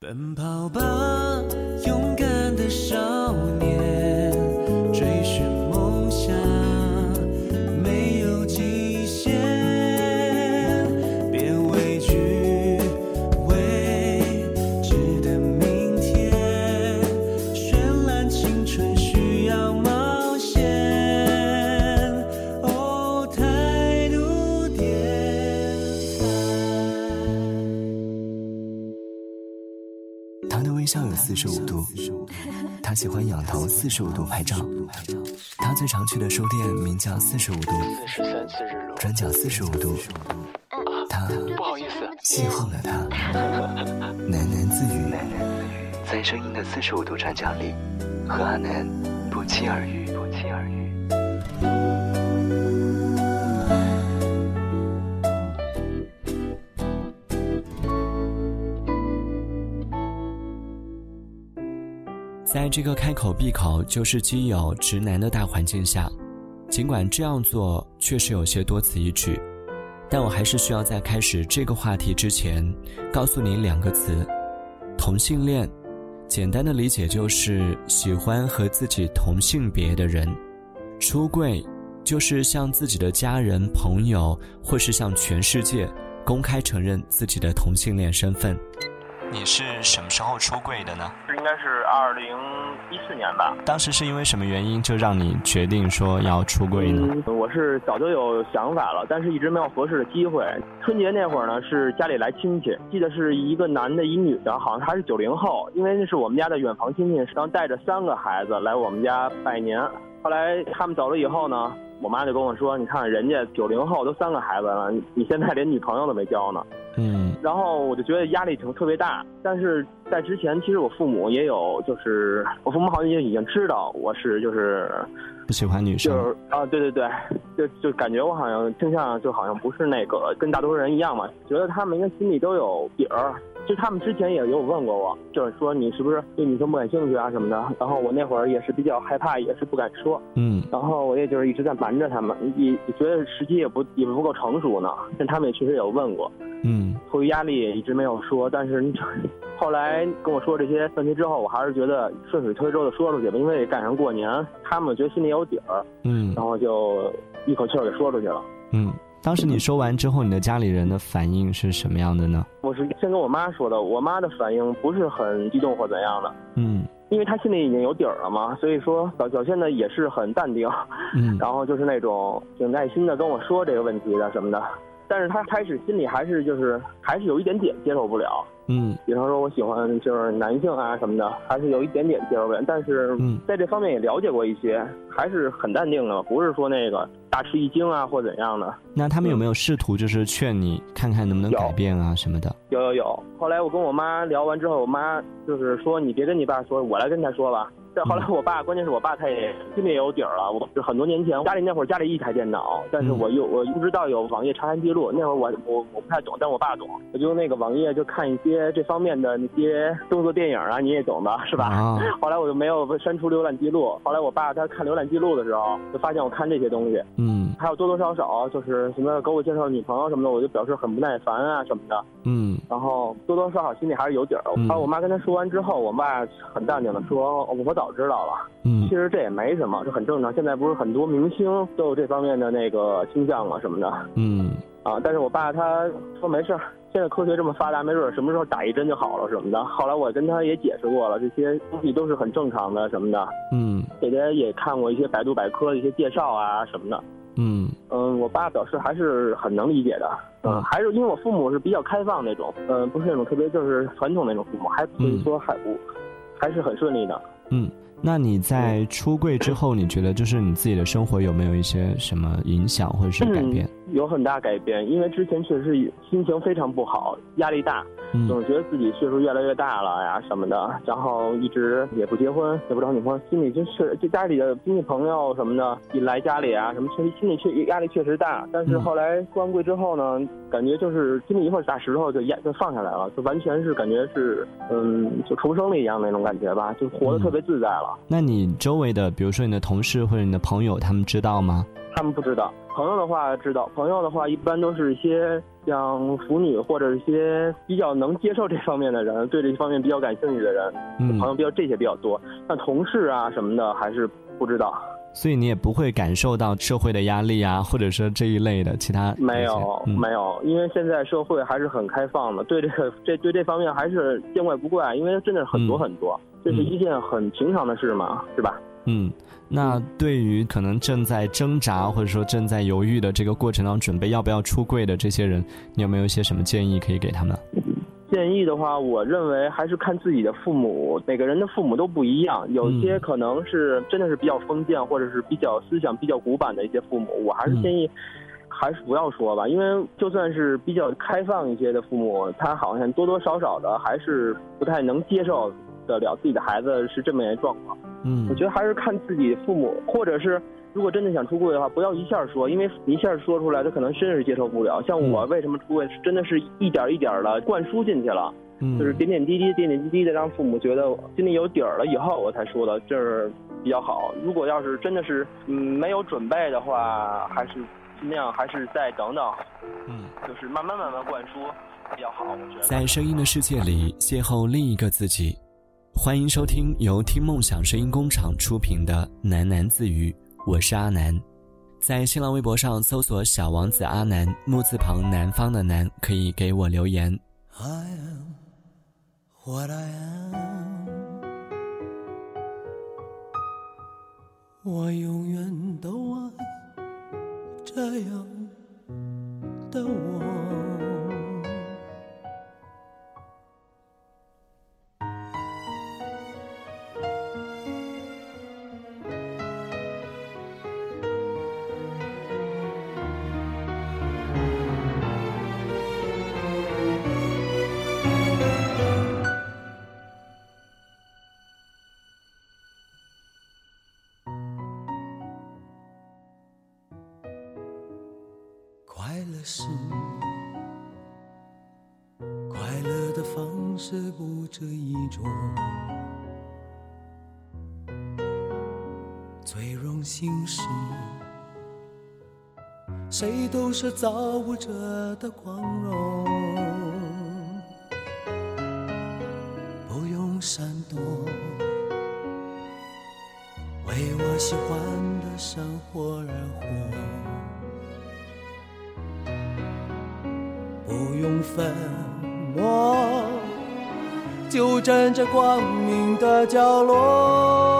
奔跑吧，勇敢的少四十五度，他喜欢仰头四十五度拍照。他最常去的书店名叫四十五度。转角四十五度。他不好意思，邂逅了他，喃喃自语，在声音的四十五度转角里，和阿南不期而遇，在这个开口闭口就是基友直男的大环境下，尽管这样做确实有些多此一举，但我还是需要在开始这个话题之前，告诉你两个词：同性恋。简单的理解就是喜欢和自己同性别的人。出柜就是向自己的家人、朋友，或是向全世界公开承认自己的同性恋身份。你是什么时候出柜的呢？应该是二零一四年吧。当时是因为什么原因就让你决定说要出柜呢？嗯，我是早就有想法了，但是一直没有合适的机会。春节那会儿呢，是家里来亲戚，记得是一个男的，一女的，好像还是九零后，因为那是我们家的远房亲戚，然后带着三个孩子来我们家拜年。后来他们走了以后呢，我妈就跟我说：“你看人家九零后都三个孩子了，你现在连女朋友都没交呢。”嗯然后我就觉得压力挺特别大，但是在之前，其实我父母也有，就是我父母好像也已经知道我是就是不喜欢女生。就是啊，对对对，就就感觉我好像倾向就好像不是那个跟大多数人一样嘛，觉得他们应该心里都有底儿。就他们之前也有问过我，就是说你是不是对女生不感兴趣啊什么的。然后我那会儿也是比较害怕，也是不敢说。嗯然后我也就是一直在瞒着他们，也也觉得时机也不也不够成熟呢。但他们也确实有问过，嗯迫于压力也一直没有说。但是后来跟我说这些问题之后，我还是觉得顺水推舟的说出去吧，因为赶上过年，他们觉得心里有底儿，嗯然后就一口气儿给说出去了。嗯。当时你说完之后，你的家里人的反应是什么样的呢？我是先跟我妈说的，我妈的反应不是很激动或怎样的，嗯因为她心里已经有底儿了嘛，所以说表表现的也是很淡定，嗯然后就是那种挺耐心的跟我说这个问题的什么的。但是他开始心里还是就是还是有一点点接受不了，嗯比方说我喜欢就是男性啊什么的，还是有一点点接受不了。但是嗯在这方面也了解过一些，还是很淡定的，不是说那个大吃一惊啊或怎样的。那他们有没有试图就是劝你看看能不能改变啊什么的？有有有。后来我跟我妈聊完之后，我妈就是说你别跟你爸说，我来跟他说吧。再后来我爸，关键是我爸他也心里也有底儿了。我是很多年前家里那会儿家里一台电脑，但是我又我不知道有网页查看记录，那会儿我我我不太懂，但我爸懂。我就那个网页就看一些这方面的那些动作电影啊，你也懂的是吧？啊 后来我就没有删除浏览记录。后来我爸他看浏览记录的时候，就发现我看这些东西，嗯还有多多少少就是什么给我介绍女朋友什么的，我就表示很不耐烦啊什么的。嗯然后多多少少心里还是有底儿。嗯后来我妈跟他说完之后，我爸很淡定的说：“哦我早知道了。”嗯其实这也没什么，这很正常。现在不是很多明星都有这方面的那个倾向啊什么的嗯啊。但是我爸他说没事儿，现在科学这么发达，没准儿什么时候打一针就好了什么的。后来我跟他也解释过了，这些东西都是很正常的什么的，嗯给他也看过一些百度百科的一些介绍啊什么的。嗯嗯，我爸表示还是很能理解的，嗯，嗯还是因为我父母是比较开放那种，嗯，不是那种特别就是传统那种父母，还所以说还我还是很顺利的。嗯。那你在出柜之后，你觉得就是你自己的生活有没有一些什么影响或者是改变？嗯有很大改变，因为之前确实心情非常不好，压力大，嗯总觉得自己岁数越来越大了呀什么的，然后一直也不结婚，也不找女朋友，心里就是就家里的亲戚朋友什么的一来家里啊什么，确实心里确压力确实大。但是嗯后来出完柜之后呢，感觉就是心里一块大石头就压就放下来了，就完全是感觉是嗯就重生了一样那种感觉吧，就活得特别自在了。那你周围的，比如说你的同事或者你的朋友，他们知道吗？他们不知道。朋友的话知道，朋友的话一般都是一些像腐女或者一些比较能接受这方面的人，对这方面比较感兴趣的人，嗯朋友比较这些比较多。但同事啊什么的还是不知道。所以你也不会感受到社会的压力啊，或者说这一类的其他没有，嗯、没有，因为现在社会还是很开放的，对这个这对这方面还是见怪不怪，因为真的很多嗯很多，这是一件很平常的事嘛，是吧？嗯，那对于可能正在挣扎或者说正在犹豫的这个过程当中，准备要不要出柜的这些人，你有没有一些什么建议可以给他们？建议的话，我认为还是看自己的父母，每个人的父母都不一样，有些可能是真的是比较封建，或者是比较思想比较古板的一些父母，我还是建议。还是不要说吧，因为就算是比较开放一些的父母，他好像多多少少的还是不太能接受得了自己的孩子是这么一个状况。嗯，我觉得还是看自己父母，或者是如果真的想出柜的话，不要一下说，因为一下说出来，他可能真是接受不了。像我为什么出柜，真的是一点一点的灌输进去了，嗯、就是点点滴滴、点点滴滴的让父母觉得心里有底儿了以后，我才说的，这是比较好。如果要是真的是嗯没有准备的话，还是尽量还是再等等，嗯，就是慢慢慢慢灌输比较好。我觉得在声音的世界里邂逅另一个自己。欢迎收听由听梦想声音工厂出品的《喃喃自语》，我是阿南。在新浪微博上搜索“小王子阿南”，木字旁南方的南，可以给我留言。我永远都爱这样的我。最荣幸是谁都是造物者的光荣，不用闪躲，为我喜欢的生活而活。不用粉墨，就站在光明的角落。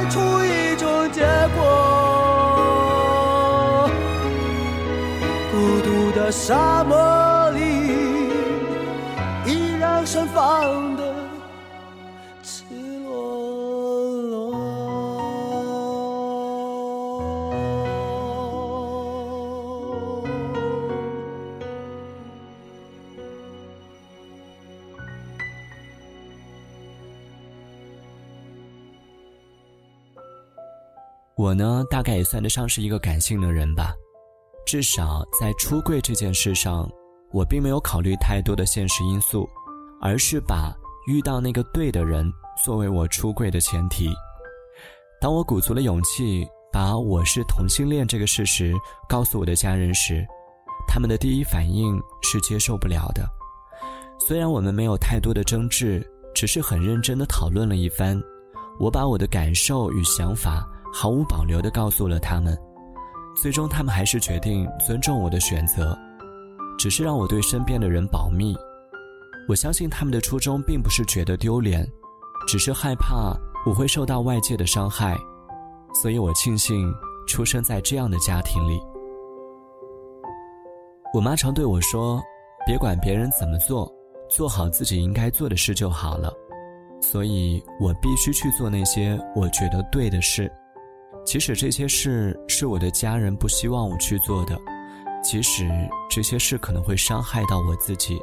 开出一种结果。孤独的沙我呢，大概也算得上是一个感性的人吧，至少在出柜这件事上，我并没有考虑太多的现实因素，而是把遇到那个对的人作为我出柜的前提。当我鼓足了勇气把我是同性恋这个事实告诉我的家人时，他们的第一反应是接受不了的。虽然我们没有太多的争执，只是很认真的讨论了一番，我把我的感受与想法毫无保留的告诉了他们，最终他们还是决定尊重我的选择，只是让我对身边的人保密。我相信他们的初衷并不是觉得丢脸，只是害怕。我会受到外界的伤害，所以我庆幸出生在这样的家庭里。我妈常对我说：“别管别人怎么做，做好自己应该做的事就好了。”所以，我必须去做那些我觉得对的事，即使这些事是我的家人不希望我去做的，即使这些事可能会伤害到我自己。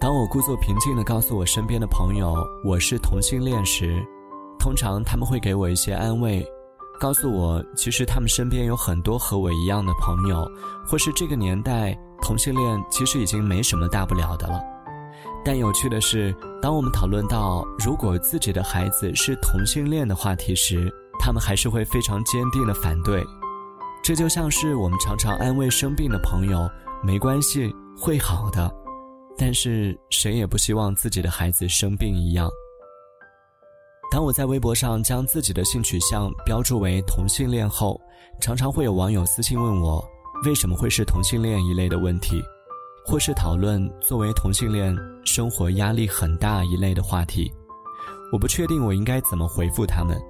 当我故作平静地告诉我身边的朋友我是同性恋时，通常他们会给我一些安慰，告诉我其实他们身边有很多和我一样的朋友，或是这个年代同性恋其实已经没什么大不了的了。但有趣的是，当我们讨论到如果自己的孩子是同性恋的话题时，他们还是会非常坚定地反对。这就像是我们常常安慰生病的朋友，没关系，会好的。但是谁也不希望自己的孩子生病一样。当我在微博上将自己的性取向标注为同性恋后，常常会有网友私信问我为什么会是同性恋一类的问题，或是讨论作为同性恋生活压力很大一类的话题。我不确定我应该怎么回复他们，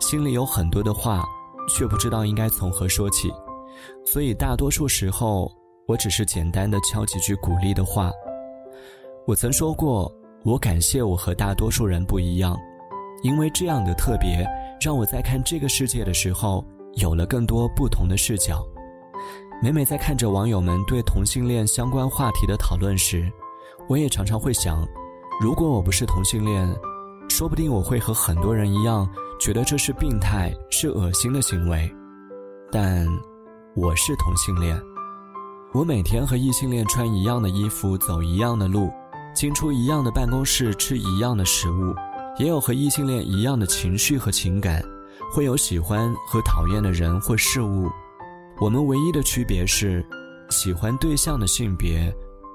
心里有很多的话，却不知道应该从何说起，所以大多数时候我只是简单的敲几句鼓励的话。我曾说过，我感谢我和大多数人不一样，因为这样的特别，让我在看这个世界的时候有了更多不同的视角。每每在看着网友们对同性恋相关话题的讨论时，我也常常会想，如果我不是同性恋，说不定我会和很多人一样，觉得这是病态、是恶心的行为。但我是同性恋，我每天和异性恋穿一样的衣服，走一样的路。进出一样的办公室，吃一样的食物，也有和异性恋一样的情绪和情感，会有喜欢和讨厌的人或事物。我们唯一的区别是，喜欢对象的性别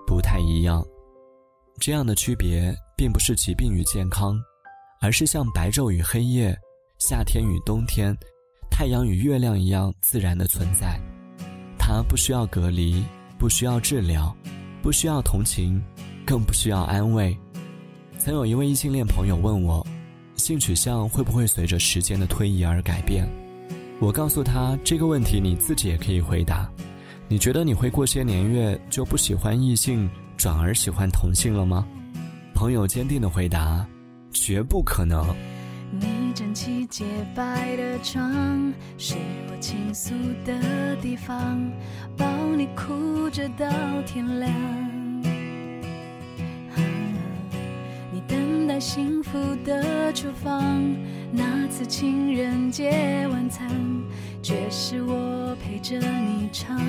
不太一样。这样的区别并不是疾病与健康，而是像白昼与黑夜、夏天与冬天、太阳与月亮一样自然的存在。它不需要隔离，不需要治疗，不需要同情。更不需要安慰。曾有一位异性恋朋友问我，性取向会不会随着时间的推移而改变？我告诉他这个问题你自己也可以回答。你觉得你会过些年月就不喜欢异性，转而喜欢同性了吗？朋友坚定的回答：绝不可能。整齐洁白的床，是我倾诉的地方，抱你哭着到天亮。你等待幸福的厨房，那次情人节晚餐，却是我陪着你唱。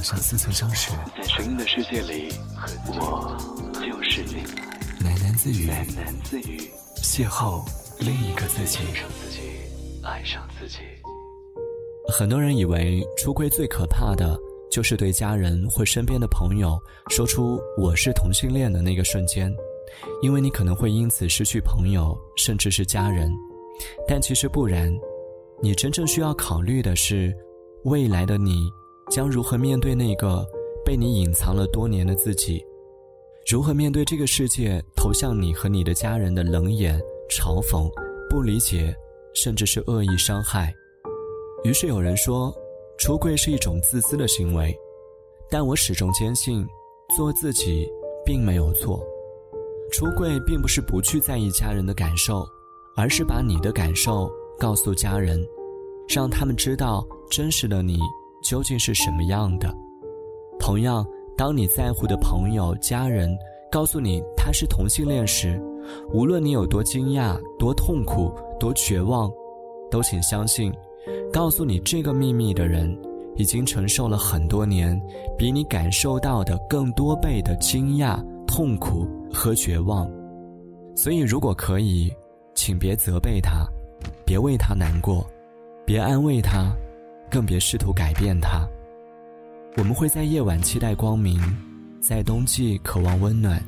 好像似曾相识。在声音的世界里，我就是你，喃喃自语，喃喃自语，邂逅另一个自己。爱上自己，爱上自己。很多人以为出柜最可怕的就是对家人或身边的朋友说出“我是同性恋”的那个瞬间，因为你可能会因此失去朋友，甚至是家人。但其实不然，你真正需要考虑的是，未来的你将如何面对那个被你隐藏了多年的自己，如何面对这个世界投向你和你的家人的冷眼、嘲讽、不理解，甚至是恶意伤害。于是有人说，出柜是一种自私的行为，但我始终坚信，做自己并没有错。出柜并不是不去在意家人的感受，而是把你的感受告诉家人，让他们知道真实的你究竟是什么样的。同样，当你在乎的朋友、家人告诉你他是同性恋时，无论你有多惊讶、多痛苦、多绝望，都请相信。告诉你这个秘密的人，已经承受了很多年，比你感受到的更多倍的惊讶、痛苦和绝望。所以，如果可以，请别责备他，别为他难过，别安慰他，更别试图改变它。我们会在夜晚期待光明，在冬季渴望温暖，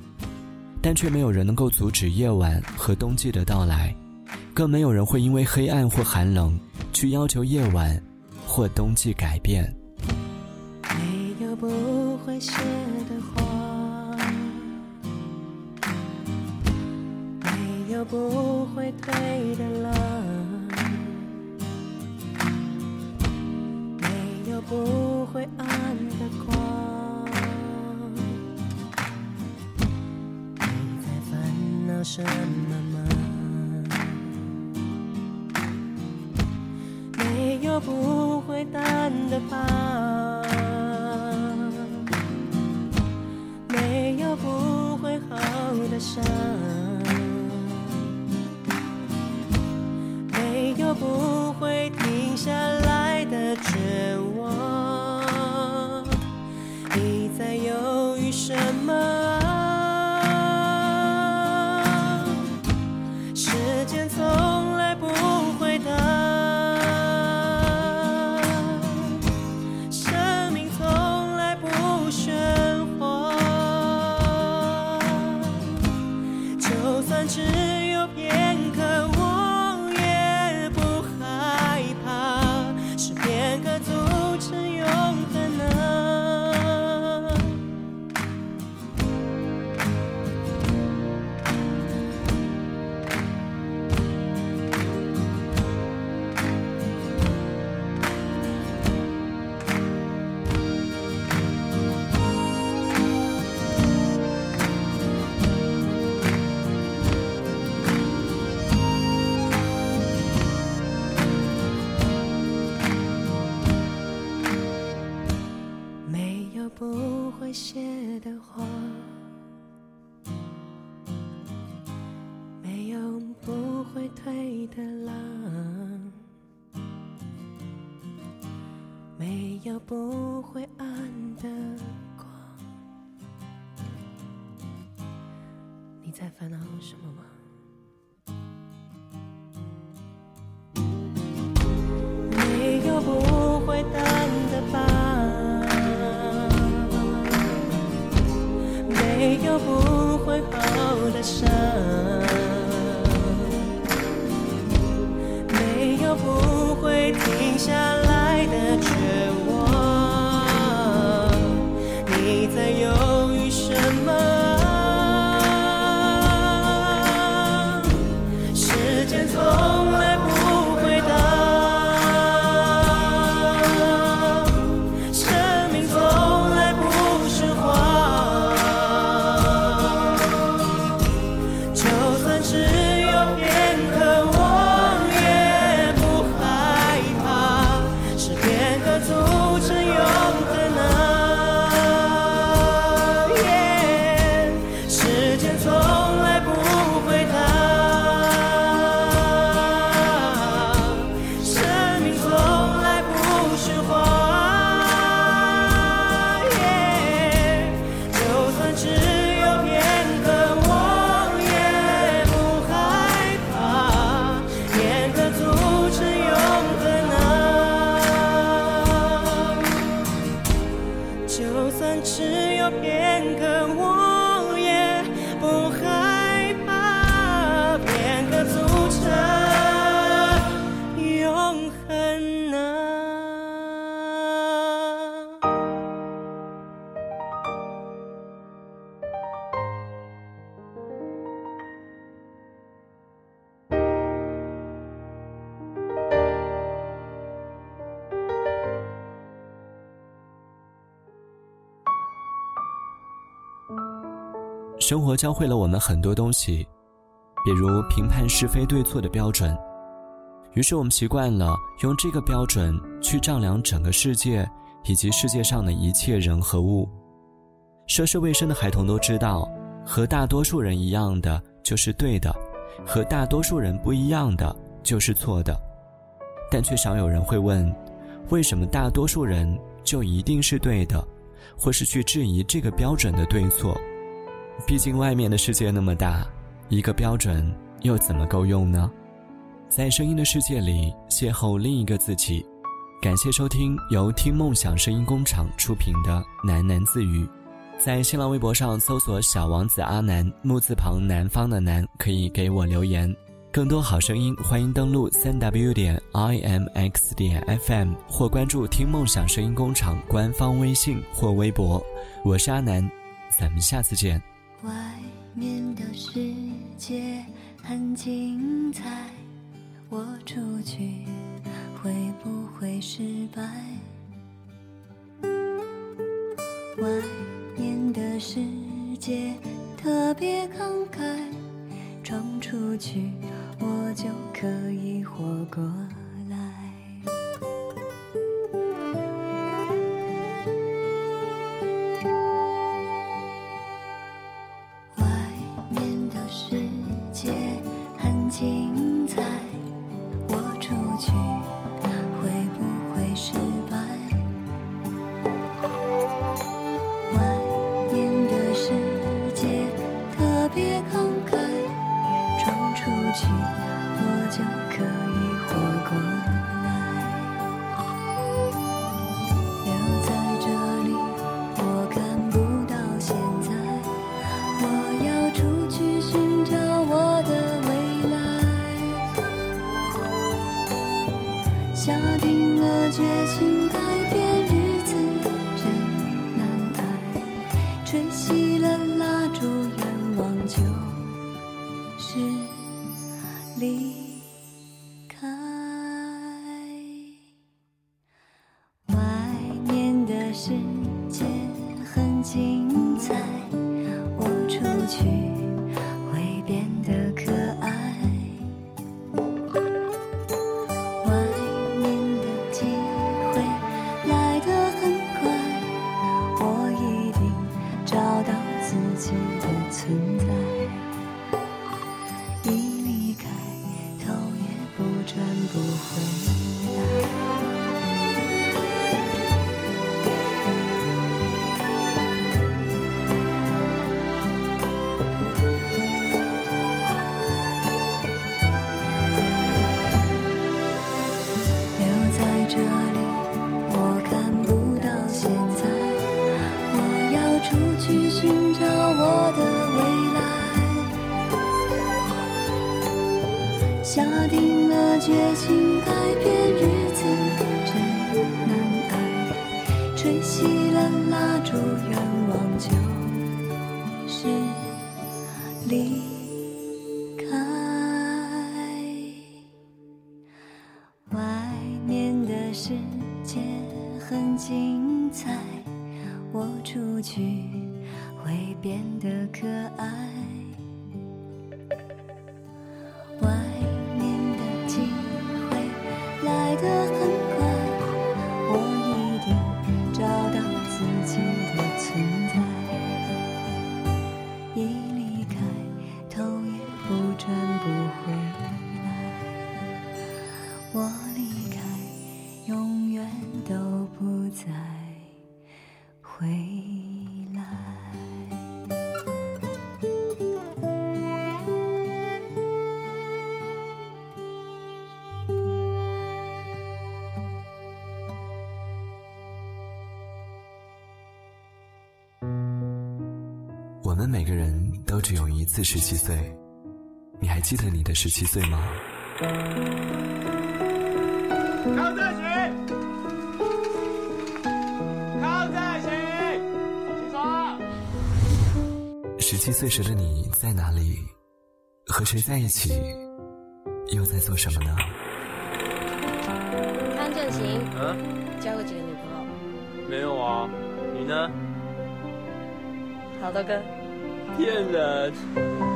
但却没有人能够阻止夜晚和冬季的到来，更没有人会因为黑暗或寒冷。去要求夜晚或冬季改变。没有不会谢的花，没有不会退的浪，没有不会暗的光。你在烦恼什么吗？没有不会淡的疤，没有不会好的伤，没有不会停下来时间的话，没有不会退的浪，没有不会暗的光。你在烦恼什么吗？没有不会的没有不会好的伤，没有不会停下生活教会了我们很多东西，比如评判是非对错的标准。于是我们习惯了用这个标准去丈量整个世界以及世界上的一切人和物。涉世未深的孩童都知道，和大多数人一样的就是对的，和大多数人不一样的就是错的。但却少有人会问，为什么大多数人就一定是对的，或是去质疑这个标准的对错？毕竟外面的世界那么大，一个标准又怎么够用呢？在声音的世界里邂逅另一个自己。感谢收听由听梦想声音工厂出品的喃喃自语。在新浪微博上搜索“小王子阿南”，木字旁南方的南，可以给我留言。更多好声音，欢迎登录三 w 点 i m x 点 f m 或关注“听梦想声音工厂”官方微信或微博。我是阿南，咱们下次见。外面的世界很精彩，我出去会不会失败？外面的世界特别慷慨，闯出去我就可以活过离出去寻找我的未来。下定了决心改变日子，真难挨。吹熄了蜡烛，愿望就是离再回来。我们每个人都只有一次十七岁，你还记得你的十七岁吗？十七岁时的你在哪里？和谁在一起？又在做什么呢？康正行，嗯，交过几个女朋友？没有啊，你呢？好多哥。骗人。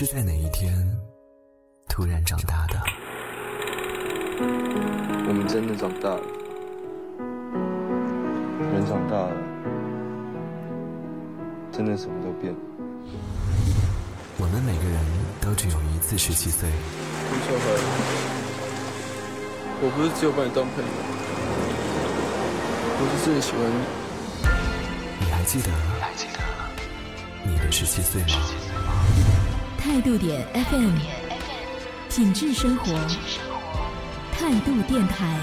是在哪一天突然长大的？我们真的长大了，人长大了，真的什么都变了。我们每个人都只有一次十七岁，吴我不是只有把你当朋友，我是真的喜欢你。你还记得？还记得你的十七岁吗？态度点 FM，品质生活，态度电台，